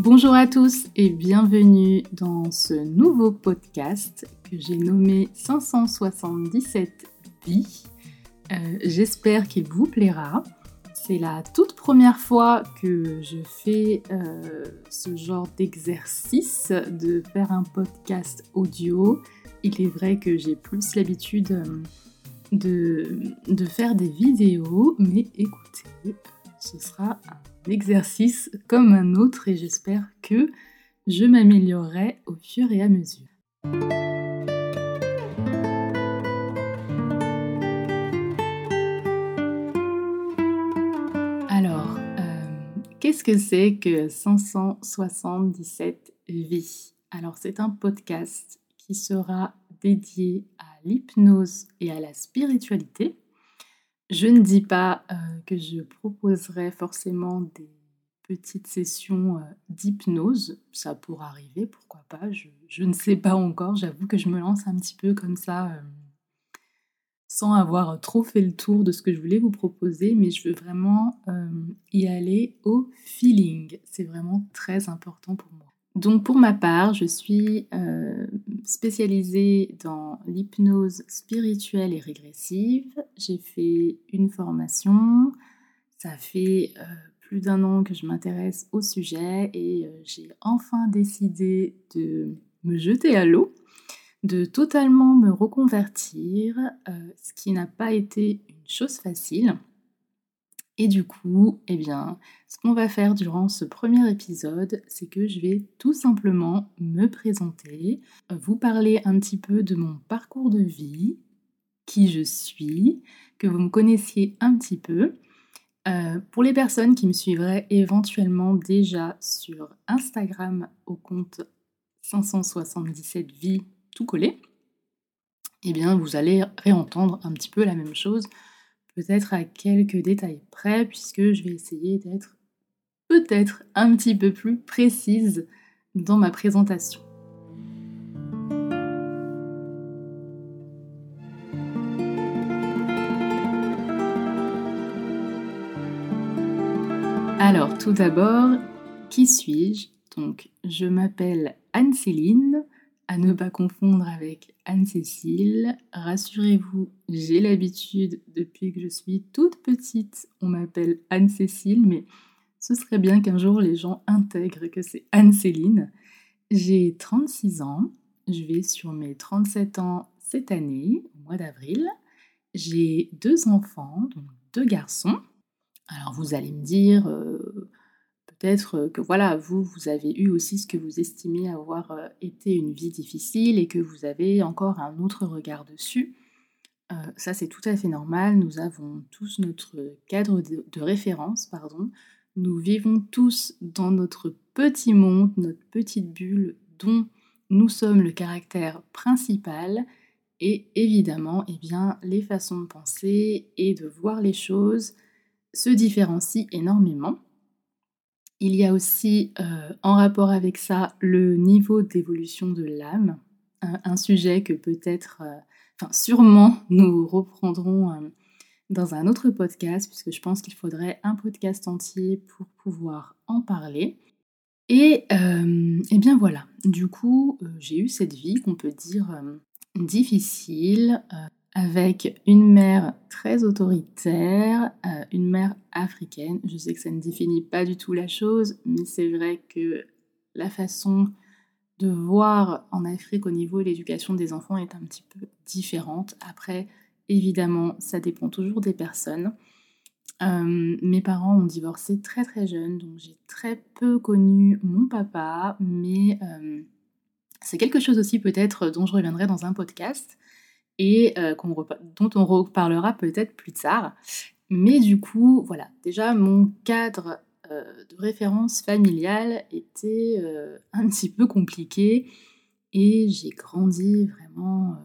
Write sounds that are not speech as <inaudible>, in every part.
Bonjour à tous et bienvenue dans ce nouveau podcast que j'ai nommé 577 vies. Euh, j'espère qu'il vous plaira. C'est la toute première fois que je fais euh, ce genre d'exercice de faire un podcast audio. Il est vrai que j'ai plus l'habitude euh, de, faire des vidéos, mais écoutez, ce sera exercice comme un autre et j'espère que je m'améliorerai au fur et à mesure. Alors, euh, qu'est-ce que c'est que 577 vies? Alors, c'est un podcast qui sera dédié à l'hypnose et à la spiritualité. Je ne dis pas euh, que je proposerai forcément des petites sessions euh, d'hypnose. Ça pourrait arriver, pourquoi pas. Je, ne sais pas encore. J'avoue que je me lance un petit peu comme ça, euh, sans avoir trop fait le tour de ce que je voulais vous proposer. Mais je veux vraiment y aller au feeling. C'est vraiment très important pour moi. Donc pour ma part, je suis euh, spécialisée dans l'hypnose spirituelle et régressive. J'ai fait une formation. Ça fait euh, plus d'un an que je m'intéresse au sujet et euh, j'ai enfin décidé de me jeter à l'eau, de totalement me reconvertir, ce qui n'a pas été une chose facile. Et du coup, eh bien, ce qu'on va faire durant ce premier épisode, c'est que je vais tout simplement me présenter, vous parler un petit peu de mon parcours de vie, qui je suis, que vous me connaissiez un petit peu. Euh, pour les personnes qui me suivraient éventuellement déjà sur Instagram au compte 577 vies tout collé, eh bien vous allez réentendre un petit peu la même chose peut-être à quelques détails près, puisque je vais essayer d'être peut-être un petit peu plus précise dans ma présentation. Alors tout d'abord, qui suis-je? Donc je m'appelle Anne-Céline, à ne pas confondre avec Anne-Cécile. Rassurez-vous, j'ai l'habitude depuis que je suis toute petite, on m'appelle Anne-Cécile, mais ce serait bien qu'un jour les gens intègrent que c'est Anne-Céline. J'ai 36 ans, je vais sur mes 37 ans cette année, au mois d'avril. J'ai deux enfants, donc deux garçons. Alors vous allez me dire, euh, Peut-être euh, que voilà, vous, vous avez eu aussi ce que vous estimez avoir euh, été une vie difficile et que vous avez encore un autre regard dessus. Euh, ça, c'est tout à fait normal. Nous avons tous notre cadre de, référence, pardon. Nous vivons tous dans notre petit monde, notre petite bulle dont nous sommes le caractère principal. Et évidemment, eh bien, les façons de penser et de voir les choses se différencient énormément. Il y a aussi euh, en rapport avec ça le niveau d'évolution de l'âme, un, sujet que peut-être, euh, enfin sûrement nous reprendrons euh, dans un autre podcast, puisque je pense qu'il faudrait un podcast entier pour pouvoir en parler. Et, et bien voilà, du coup, j'ai eu cette vie qu'on peut dire difficile, avec une mère très autoritaire, euh, une mère africaine. Je sais que ça ne définit pas du tout la chose, mais c'est vrai que la façon de voir en Afrique au niveau de l'éducation des enfants est un petit peu différente. Après, évidemment, ça dépend toujours des personnes. Euh, mes parents ont divorcé très très jeunes, donc j'ai très peu connu mon papa, mais euh, c'est quelque chose aussi peut-être dont je reviendrai dans un podcast et euh, dont on reparlera peut-être plus tard. Mais du coup, voilà, déjà mon cadre euh, de référence familiale était euh, un petit peu compliqué et j'ai grandi vraiment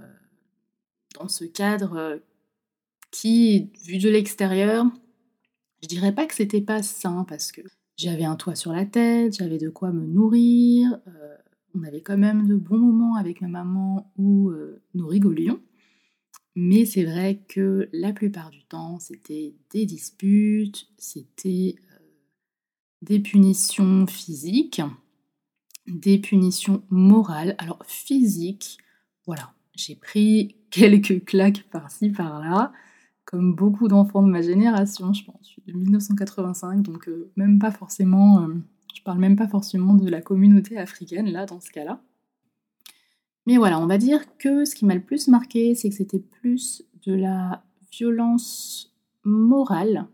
dans ce cadre qui, vu de l'extérieur, je dirais pas que c'était pas sain parce que j'avais un toit sur la tête, j'avais de quoi me nourrir, on avait quand même de bons moments avec ma maman où nous rigolions. Mais c'est vrai que la plupart du temps, c'était des disputes, c'était euh, des punitions physiques. des punitions morales, alors physiques, voilà, j'ai pris <laughs> quelques claques par-ci par-là, comme beaucoup d'enfants de ma génération, je pense, je suis de 1985, donc euh, même pas forcément, euh, je parle même pas forcément de la communauté africaine là, dans ce cas-là. Mais voilà, on va dire que ce qui m'a le plus marqué, c'est que c'était plus de la violence morale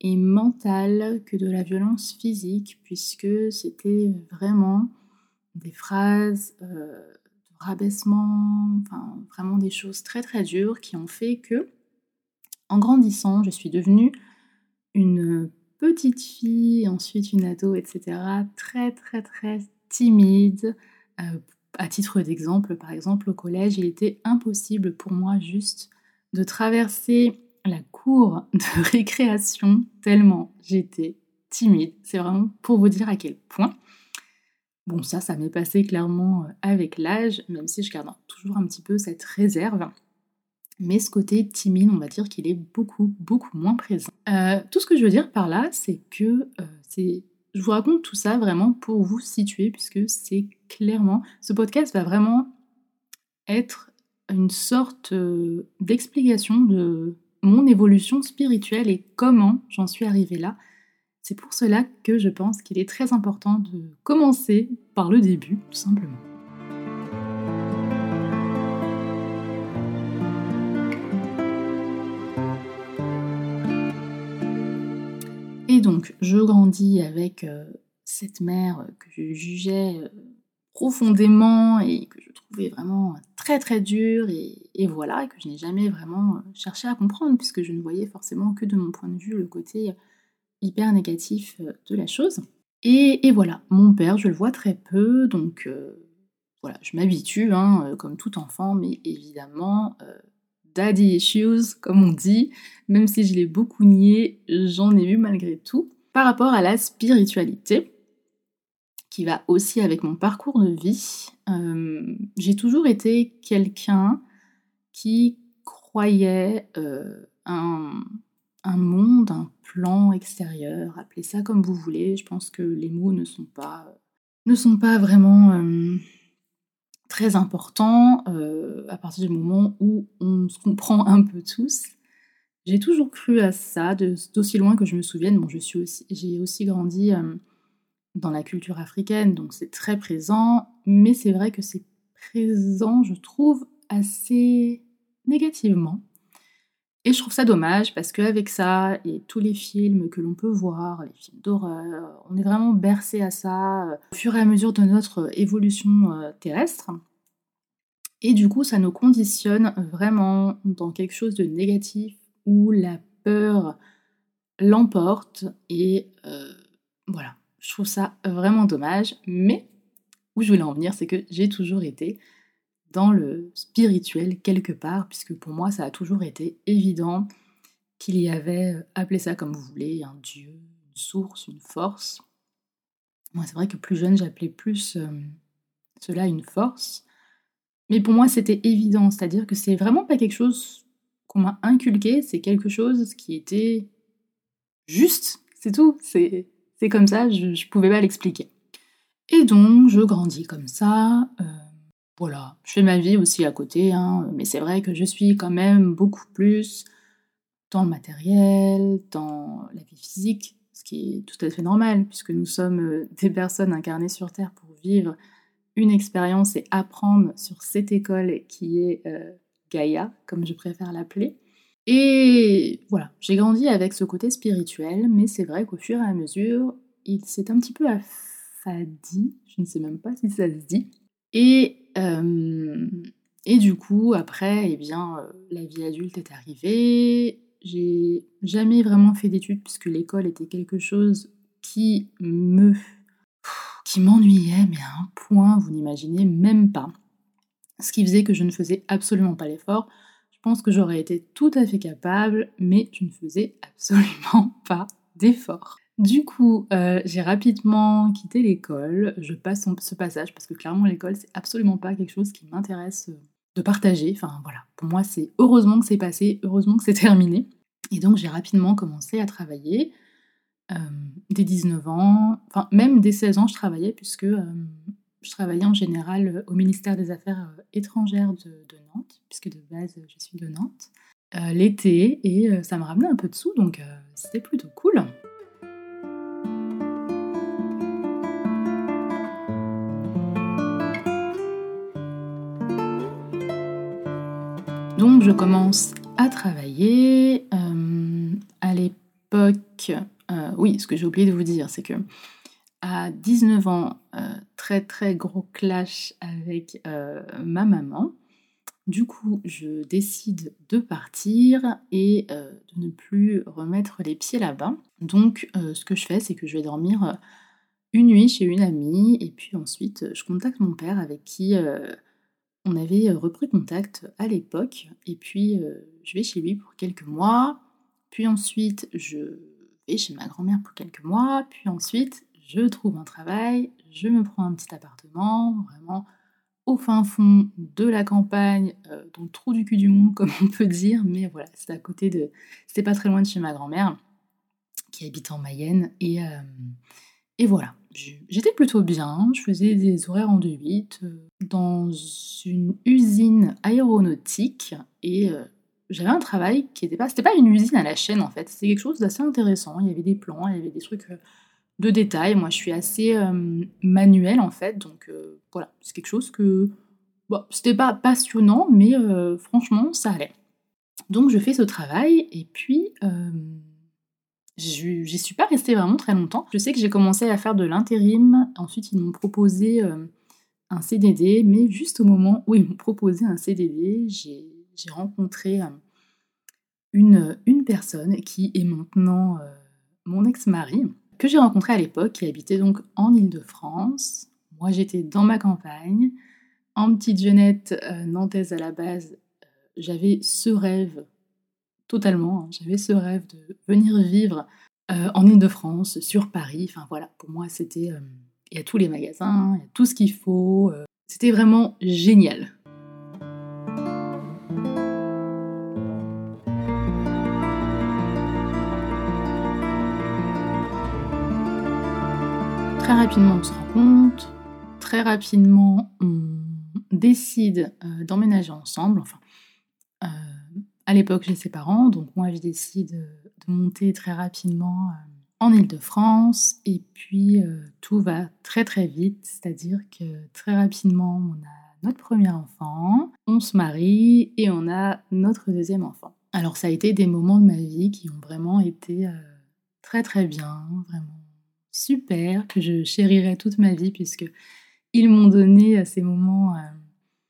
et mentale que de la violence physique, puisque c'était vraiment des phrases euh, de rabaissement, enfin vraiment des choses très très dures qui ont fait que, en grandissant, je suis devenue une petite fille, ensuite une ado, etc., très très très timide. Euh, à titre d'exemple, par exemple, au collège, il était impossible pour moi juste de traverser la cour de <laughs> récréation tellement j'étais timide. C'est vraiment pour vous dire à quel point. Bon, ça, ça m'est passé clairement euh, avec l'âge, même si je garde toujours un petit peu cette réserve. Mais ce côté timide, on va dire qu'il est beaucoup, beaucoup moins présent. Euh, tout ce que je veux dire par là, c'est que euh, c'est je vous raconte tout ça vraiment pour vous situer, puisque c'est clairement, ce podcast va vraiment être une sorte d'explication de mon évolution spirituelle et comment j'en suis arrivée là. C'est pour cela que je pense qu'il est très important de commencer par le début, tout simplement. Et donc, je grandis avec euh, cette mère que je jugeais euh, profondément et que je trouvais vraiment très très dure et, voilà, et que je n'ai jamais vraiment euh, cherché à comprendre puisque je ne voyais forcément que de mon point de vue le côté hyper négatif de la chose. Et, voilà, mon père, je le vois très peu, donc voilà, je m'habitue, hein, comme tout enfant, mais évidemment, daddy issues, comme on dit, même si je l'ai beaucoup nié, j'en ai eu malgré tout. Par rapport à la spiritualité, qui va aussi avec mon parcours de vie, euh, j'ai toujours été quelqu'un qui croyait euh, un, monde, un plan extérieur, appelez ça comme vous voulez. Je pense que les mots ne sont pas, ne sont pas vraiment euh, très important euh, à partir du moment où on se comprend un peu tous. J'ai toujours cru à ça, d'aussi loin que je me souvienne. Bon, je aussi, j'ai aussi grandi euh, dans la culture africaine, donc c'est très présent, mais c'est vrai que c'est présent, je trouve, assez négativement. Et je trouve ça dommage parce qu'avec ça et tous les films que l'on peut voir, les films d'horreur, on est vraiment bercé à ça euh, au fur et à mesure de notre évolution euh, terrestre. Et du coup, ça nous conditionne vraiment dans quelque chose de négatif où la peur l'emporte. Et euh, voilà, je trouve ça vraiment dommage. Mais où je voulais en venir, c'est que j'ai toujours été dans le spirituel quelque part, puisque pour moi, ça a toujours été évident qu'il y avait, euh, appelez ça comme vous voulez, un dieu, une source, une force. Moi, c'est vrai que plus jeune, j'appelais plus euh, cela une force. Mais pour moi, c'était évident, c'est-à-dire que c'est vraiment pas quelque chose qu'on m'a inculqué, c'est quelque chose qui était juste, c'est tout, c'est comme ça, je, je pouvais pas l'expliquer. Et donc, je grandis comme ça. Euh, voilà, je fais ma vie aussi à côté, hein, mais c'est vrai que je suis quand même beaucoup plus dans le matériel, dans la vie physique, ce qui est tout à fait normal, puisque nous sommes euh, des personnes incarnées sur Terre pour vivre une expérience et apprendre sur cette école qui est euh, Gaïa, comme je préfère l'appeler. Et voilà, j'ai grandi avec ce côté spirituel, mais c'est vrai qu'au fur et à mesure, il s'est un petit peu affadi, je ne sais même pas si ça se dit, et, et du coup, après, eh bien, euh, la vie adulte est arrivée. J'ai jamais vraiment fait d'études puisque l'école était quelque chose qui me qui m'ennuyait, mais à un point, vous n'imaginez même pas. Ce qui faisait que je ne faisais absolument pas l'effort. Je pense que j'aurais été tout à fait capable, mais je ne faisais absolument pas d'effort. Du coup, euh, j'ai rapidement quitté l'école. Je passe ce passage parce que clairement, l'école, c'est absolument pas quelque chose qui m'intéresse euh, de partager. Enfin voilà, pour moi, c'est heureusement que c'est passé, heureusement que c'est <laughs> terminé. Et donc, j'ai rapidement commencé à travailler. Euh, dès 19 ans, enfin même dès 16 ans, je travaillais puisque Je travaillais en général au ministère des Affaires étrangères de, Nantes, puisque de base je suis de Nantes, l'été, et ça me ramenait un peu de sous, donc c'était plutôt cool. Donc je commence à travailler. Euh, à l'époque, euh, oui, ce que j'ai oublié de vous dire, c'est que à 19 ans, euh, très très gros clash avec ma maman. Du coup, je décide de partir et de ne plus remettre les pieds là-bas. Donc, ce que je fais, c'est que je vais dormir une nuit chez une amie et puis ensuite, je contacte mon père avec qui on avait euh, repris contact à l'époque, et puis euh, je vais chez lui pour quelques mois, puis ensuite je vais chez ma grand-mère pour quelques mois, puis ensuite je trouve un travail, je me prends un petit appartement, vraiment au fin fond de la campagne, euh, dans le trou du cul du monde, <laughs> comme on peut dire, mais voilà, c'est à côté de. C'était pas très loin de chez ma grand-mère, qui habite en Mayenne, et, et voilà, j'étais plutôt bien, je faisais des horaires en 2-8 euh, dans une usine aéronautique et euh, j'avais un travail qui n'était pas, c'était pas une usine à la chaîne en fait, c'était quelque chose d'assez intéressant, il y avait des plans, il y avait des trucs euh, de détails, moi je suis assez manuel en fait, donc voilà, c'est quelque chose que, bon, c'était pas passionnant, mais franchement ça allait. Donc je fais ce travail et puis J'y suis pas restée vraiment très longtemps. Je sais que j'ai commencé à faire de l'intérim. Ensuite, ils m'ont proposé euh, un CDD, mais juste au moment où ils m'ont proposé un CDD, j'ai rencontré euh, une, une, personne qui est maintenant euh, mon ex-mari, que j'ai rencontré à l'époque, qui habitait donc en Ile-de-France. Moi, j'étais dans ma campagne, en petite jeunette nantaise à la base. J'avais ce rêve totalement. Hein. J'avais ce rêve de venir vivre euh, en Ile-de-France, sur Paris. Enfin voilà, pour moi, c'était. Euh, il y a tous les magasins, il y a tout ce qu'il faut. Euh, c'était vraiment génial. Très rapidement, on se rend compte. Très rapidement, on décide d'emménager ensemble. Enfin, à l'époque, j'ai ses parents, donc moi je décide de monter très rapidement euh, en Ile-de-France et puis euh, tout va très très vite, c'est-à-dire que très rapidement on a notre premier enfant, on se marie et on a notre deuxième enfant. Alors ça a été des moments de ma vie qui ont vraiment été euh, très très bien, vraiment super, que je chérirai toute ma vie puisque ils m'ont donné ces moments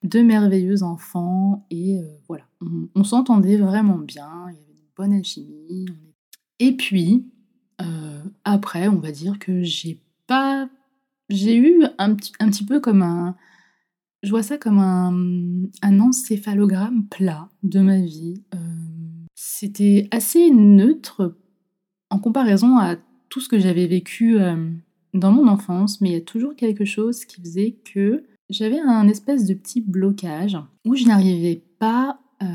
de merveilleux enfants et voilà, on, s'entendait vraiment bien, il y avait une bonne alchimie. Et puis, euh, après, on va dire que j'ai pas. J'ai eu un, petit peu comme un. Je vois ça comme un, un encéphalogramme plat de ma vie. Euh, c'était assez neutre en comparaison à tout ce que j'avais vécu euh, dans mon enfance, mais il y a toujours quelque chose qui faisait que j'avais un espèce de petit blocage où je n'arrivais pas euh,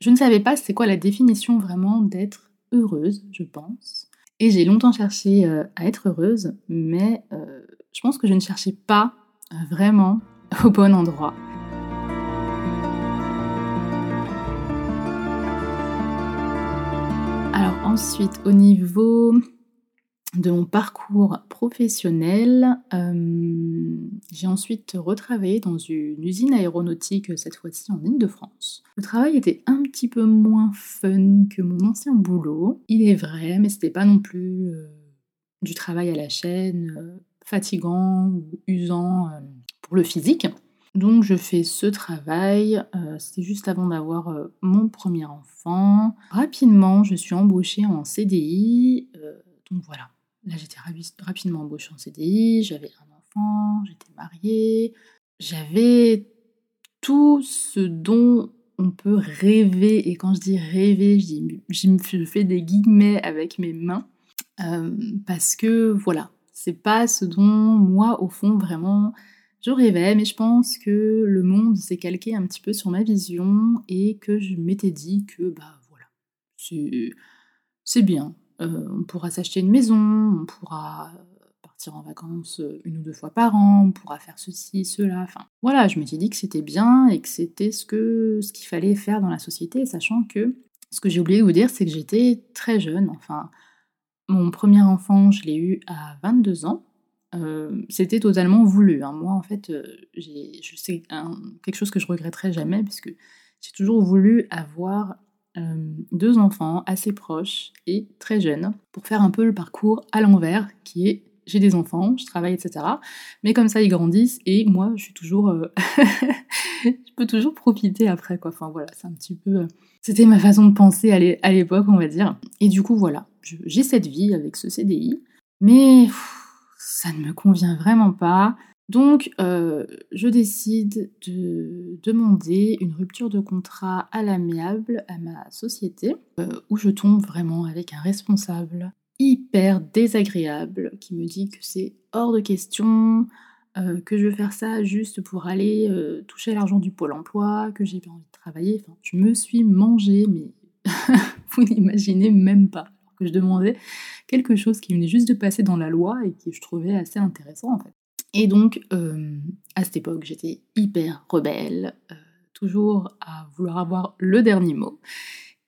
je ne savais pas c'est quoi la définition vraiment d'être heureuse, je pense. Et j'ai longtemps cherché euh, à être heureuse, mais euh, je pense que je ne cherchais pas vraiment <laughs> au bon endroit. Alors ensuite, au niveau de mon parcours professionnel, euh, j'ai ensuite retravaillé dans une usine aéronautique, cette fois-ci en Ile-de-France. Le travail était un petit peu moins fun que mon ancien boulot, il est vrai, mais c'était pas non plus euh, du travail à la chaîne, euh, fatigant ou usant pour le physique. Donc je fais ce travail, c'était juste avant d'avoir mon premier enfant. Rapidement, je suis embauchée en CDI, donc voilà, Là, j'étais rapidement embauchée en CDI, j'avais un enfant, j'étais mariée, j'avais tout ce dont on peut rêver. Et quand je dis rêver, je, fais des guillemets avec mes mains. Euh, parce que voilà, c'est pas ce dont moi, au fond, vraiment, je rêvais. Mais je pense que le monde s'est calqué un petit peu sur ma vision et que je m'étais dit que, bah voilà, c'est bien. Euh, on pourra s'acheter une maison, on pourra partir en vacances une ou deux fois par an, on pourra faire ceci, cela. Enfin, voilà, je m'étais dit que c'était bien et que c'était ce qu'il fallait faire dans la société, sachant que ce que j'ai oublié de vous dire, c'est que j'étais très jeune. Enfin, mon premier enfant, je l'ai eu à 22 ans. c'était totalement voulu. Hein. Moi, en fait, sais quelque chose que je regretterai jamais, puisque j'ai toujours voulu avoir deux enfants assez proches et très jeunes pour faire un peu le parcours à l'envers, qui est j'ai des enfants, je travaille, etc. Mais comme ça, ils grandissent et moi, je suis toujours, <laughs> je peux toujours profiter après, quoi. Enfin voilà, c'est un petit peu, c'était ma façon de penser à l'époque, on va dire. Et du coup, voilà, j'ai cette vie avec ce CDI, mais ça ne me convient vraiment pas. Donc, euh, je décide de demander une rupture de contrat à l'amiable à ma société, euh, où je tombe vraiment avec un responsable hyper désagréable qui me dit que c'est hors de question, euh, que je veux faire ça juste pour aller toucher l'argent du pôle emploi, que j'ai pas envie de travailler. Enfin, je me suis mangée, mais <laughs> vous n'imaginez même pas. Que je demandais quelque chose qui venait juste de passer dans la loi et qui je trouvais assez intéressant en fait. Et donc, euh, à cette époque, j'étais hyper rebelle, euh, toujours à vouloir avoir le dernier mot.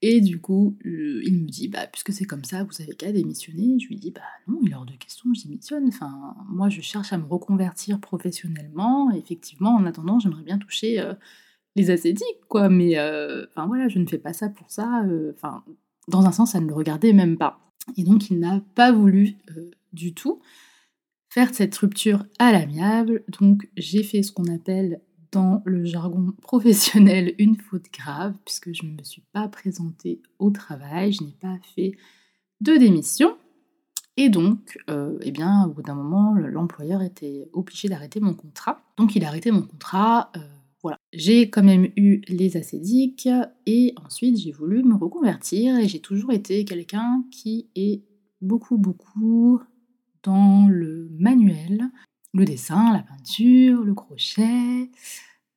Et du coup, il me dit, bah, puisque c'est comme ça, vous avez qu'à démissionner. Je lui dis, bah non, il est hors de question, je démissionne. Enfin, moi, je cherche à me reconvertir professionnellement. effectivement, en attendant, j'aimerais bien toucher euh, les ascétiques, quoi. Mais, enfin voilà, je ne fais pas ça pour ça. Enfin, dans un sens, ça ne le regardait même pas. Et donc, il n'a pas voulu du tout faire cette rupture à l'amiable. Donc j'ai fait ce qu'on appelle dans le jargon <laughs> professionnel une faute grave, puisque je ne me suis pas présentée au travail, je n'ai pas fait de démission. Et donc, euh, eh bien, au bout d'un moment, l'employeur était obligé d'arrêter mon contrat. Donc il a arrêté mon contrat. Euh, voilà. J'ai quand même eu les acédiques et ensuite j'ai voulu me reconvertir et j'ai toujours été quelqu'un qui est beaucoup, beaucoup dans le manuel, le dessin, la peinture, le crochet,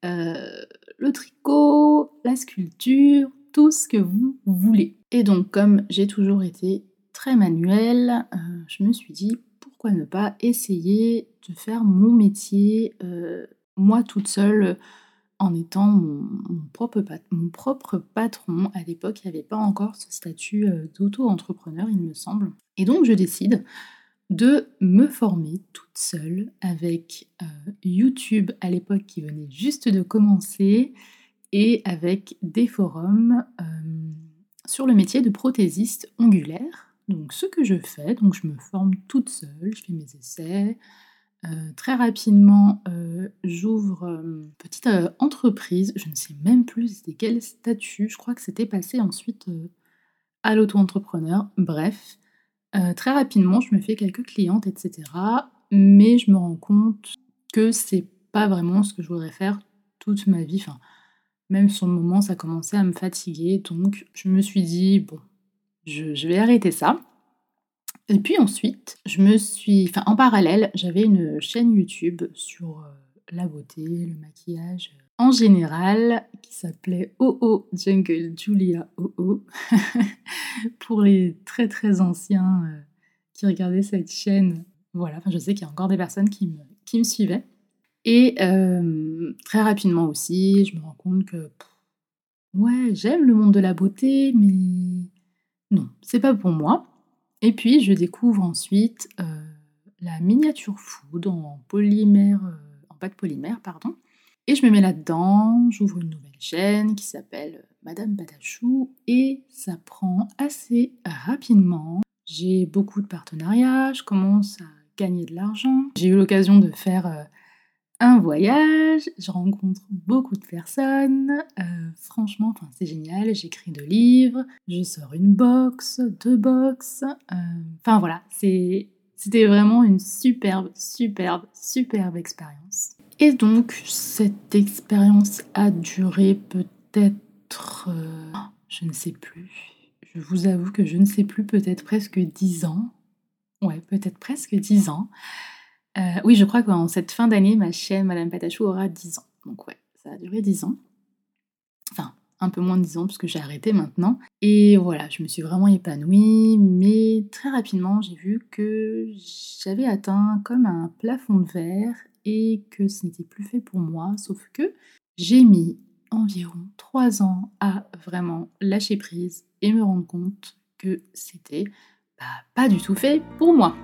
euh, le tricot, la sculpture, tout ce que vous voulez. Et donc comme j'ai toujours été très manuel, euh, je me suis dit pourquoi ne pas essayer de faire mon métier euh, moi toute seule en étant mon, propre, mon propre, patron. À l'époque, il n'y avait pas encore ce statut d'auto-entrepreneur, il me semble. Et donc je décide de me former toute seule avec euh, YouTube à l'époque qui venait juste de commencer et avec des forums euh, sur le métier de prothésiste ongulaire. Donc ce que je fais, donc je me forme toute seule, je fais mes essais. Euh, très rapidement, j'ouvre une petite entreprise, je ne sais même plus c'était quel statut, je crois que c'était passé ensuite à l'auto-entrepreneur. Bref, euh, très rapidement, je me fais quelques clientes, etc. Mais je me rends compte que c'est pas vraiment ce que je voudrais faire toute ma vie. Enfin, même sur le moment, ça commençait à me fatiguer. Donc, je me suis dit, bon, je, vais arrêter ça. Et puis ensuite, je me suis. En parallèle, j'avais une chaîne YouTube sur euh, la beauté, le maquillage, en général qui s'appelait OO Jungle Julia OO <laughs> pour les très très anciens euh, qui regardaient cette chaîne. Voilà, enfin, je sais qu'il y a encore des personnes qui me, qui me suivaient. Et euh, très rapidement aussi, je me rends compte que ouais, j'aime le monde de la beauté, mais non, c'est pas pour moi. Et puis je découvre ensuite euh, la miniature food en polymère, pâte polymère, pardon. Et je me mets là-dedans, j'ouvre une nouvelle chaîne qui s'appelle Madame Patachou et ça prend assez rapidement. J'ai beaucoup de partenariats, je commence à gagner de l'argent. J'ai eu l'occasion de faire euh, un voyage, je rencontre beaucoup de personnes. Euh, franchement, c'est génial. J'écris deux livres, je sors une box, deux box. Euh, enfin voilà, c'était vraiment une superbe, superbe, superbe expérience. Et donc, cette expérience a duré peut-être... Euh, je ne sais plus. Je vous avoue que je ne sais plus, peut-être presque dix ans. Ouais, peut-être presque dix ans. Euh, oui, je crois qu'en cette fin d'année, ma chaîne Madame Patachou aura dix ans. Donc ouais, ça a duré dix ans. Enfin, un peu moins de 10 ans parce que j'ai arrêté maintenant. Et voilà, je me suis vraiment épanouie, mais très rapidement j'ai vu que j'avais atteint comme un plafond de verre et que ce n'était plus fait pour moi, sauf que j'ai mis environ 3 ans à vraiment lâcher prise et me rendre compte que c'était bah, pas du tout fait pour moi.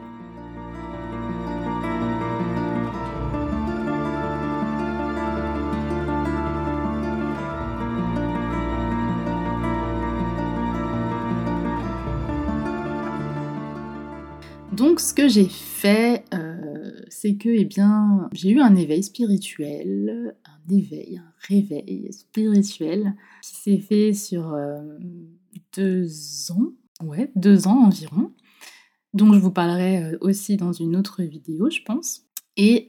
Ce que j'ai fait, euh, c'est que eh bien, j'ai eu un éveil spirituel, un éveil, un réveil spirituel qui s'est fait sur euh, deux ans, ouais, deux ans environ. Donc je vous parlerai euh, aussi dans une autre vidéo, je pense. Et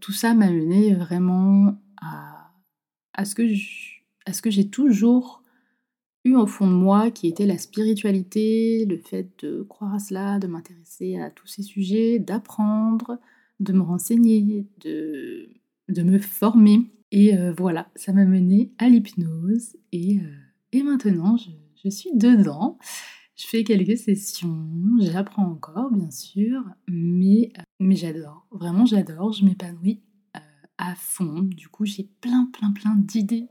tout ça m'a mené vraiment à, à ce que j'ai toujours au fond de moi qui était la spiritualité, le fait de croire à cela, de m'intéresser à tous ces sujets, d'apprendre, de me renseigner, de, de me former. Et euh, voilà, ça m'a mené à l'hypnose et, euh, et, maintenant je, je, suis dedans. Je fais quelques sessions, j'apprends encore bien sûr, mais, euh, mais j'adore, vraiment j'adore, je m'épanouis à fond. Du coup j'ai plein plein plein d'idées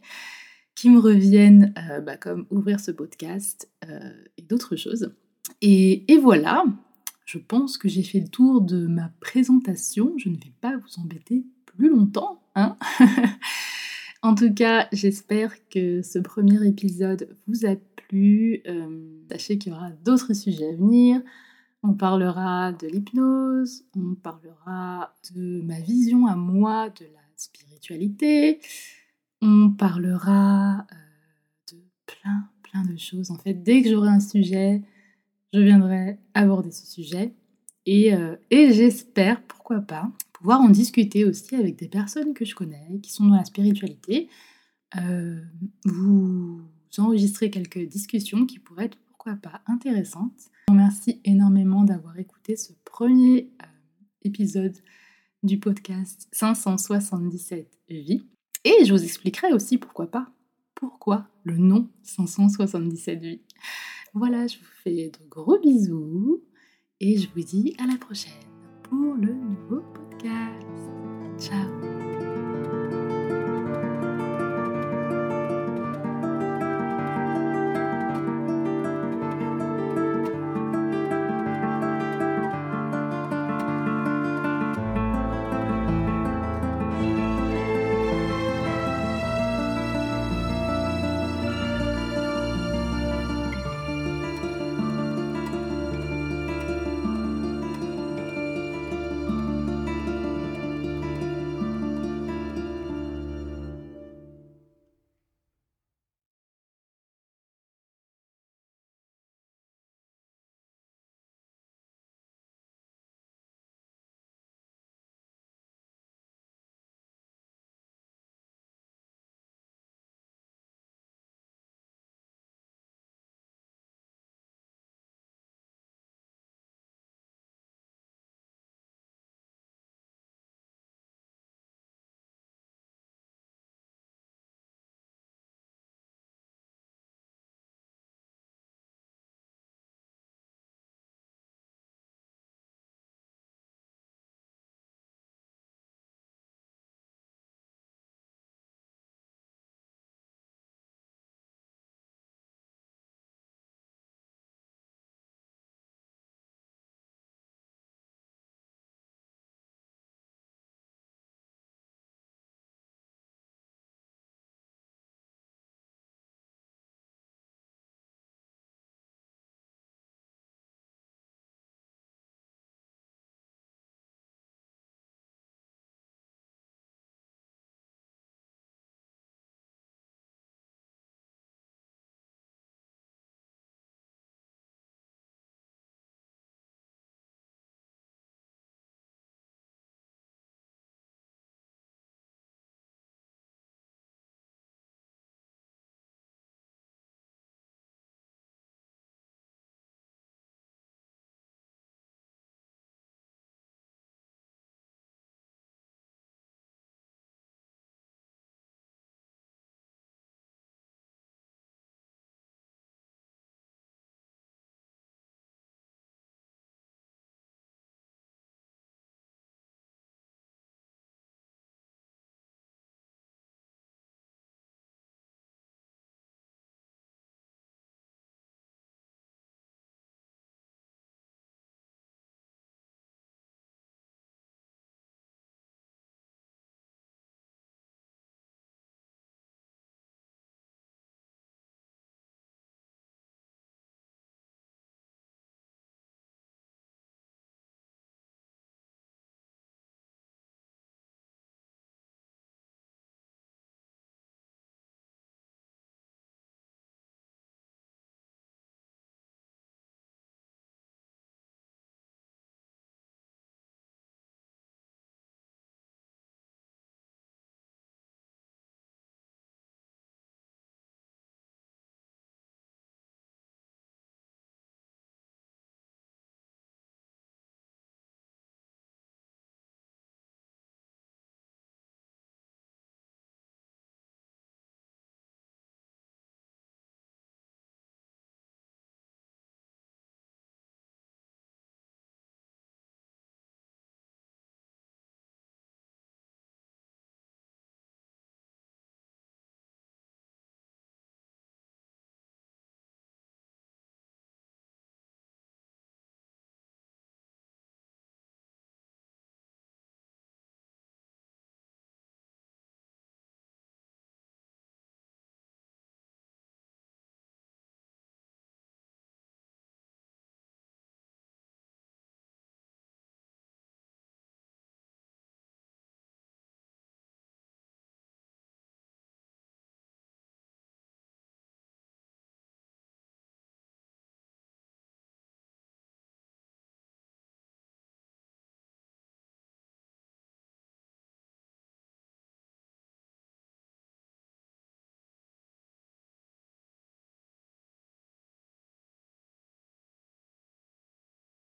qui me reviennent, euh, bah, comme ouvrir ce podcast euh, et d'autres choses. Et, voilà, je pense que j'ai fait le tour de ma présentation. Je ne vais pas vous embêter plus longtemps. Hein <laughs> en tout cas, j'espère que ce premier épisode vous a plu. Euh, sachez qu'il y aura d'autres sujets à venir. On parlera de l'hypnose, on parlera de ma vision à moi de la spiritualité, on parlera euh, de plein, plein de choses. En fait, dès que j'aurai un sujet, je viendrai aborder ce sujet. Et, euh, et j'espère, pourquoi pas, pouvoir en discuter aussi avec des personnes que je connais, qui sont dans la spiritualité. Euh, vous enregistrez quelques discussions qui pourraient être, pourquoi pas, intéressantes. Je vous remercie énormément d'avoir écouté ce premier épisode du podcast 577 Vies. Et je vous expliquerai aussi pourquoi pas, pourquoi le nom 577 vies. Voilà, je vous fais de gros bisous et je vous dis à la prochaine pour le nouveau podcast. Ciao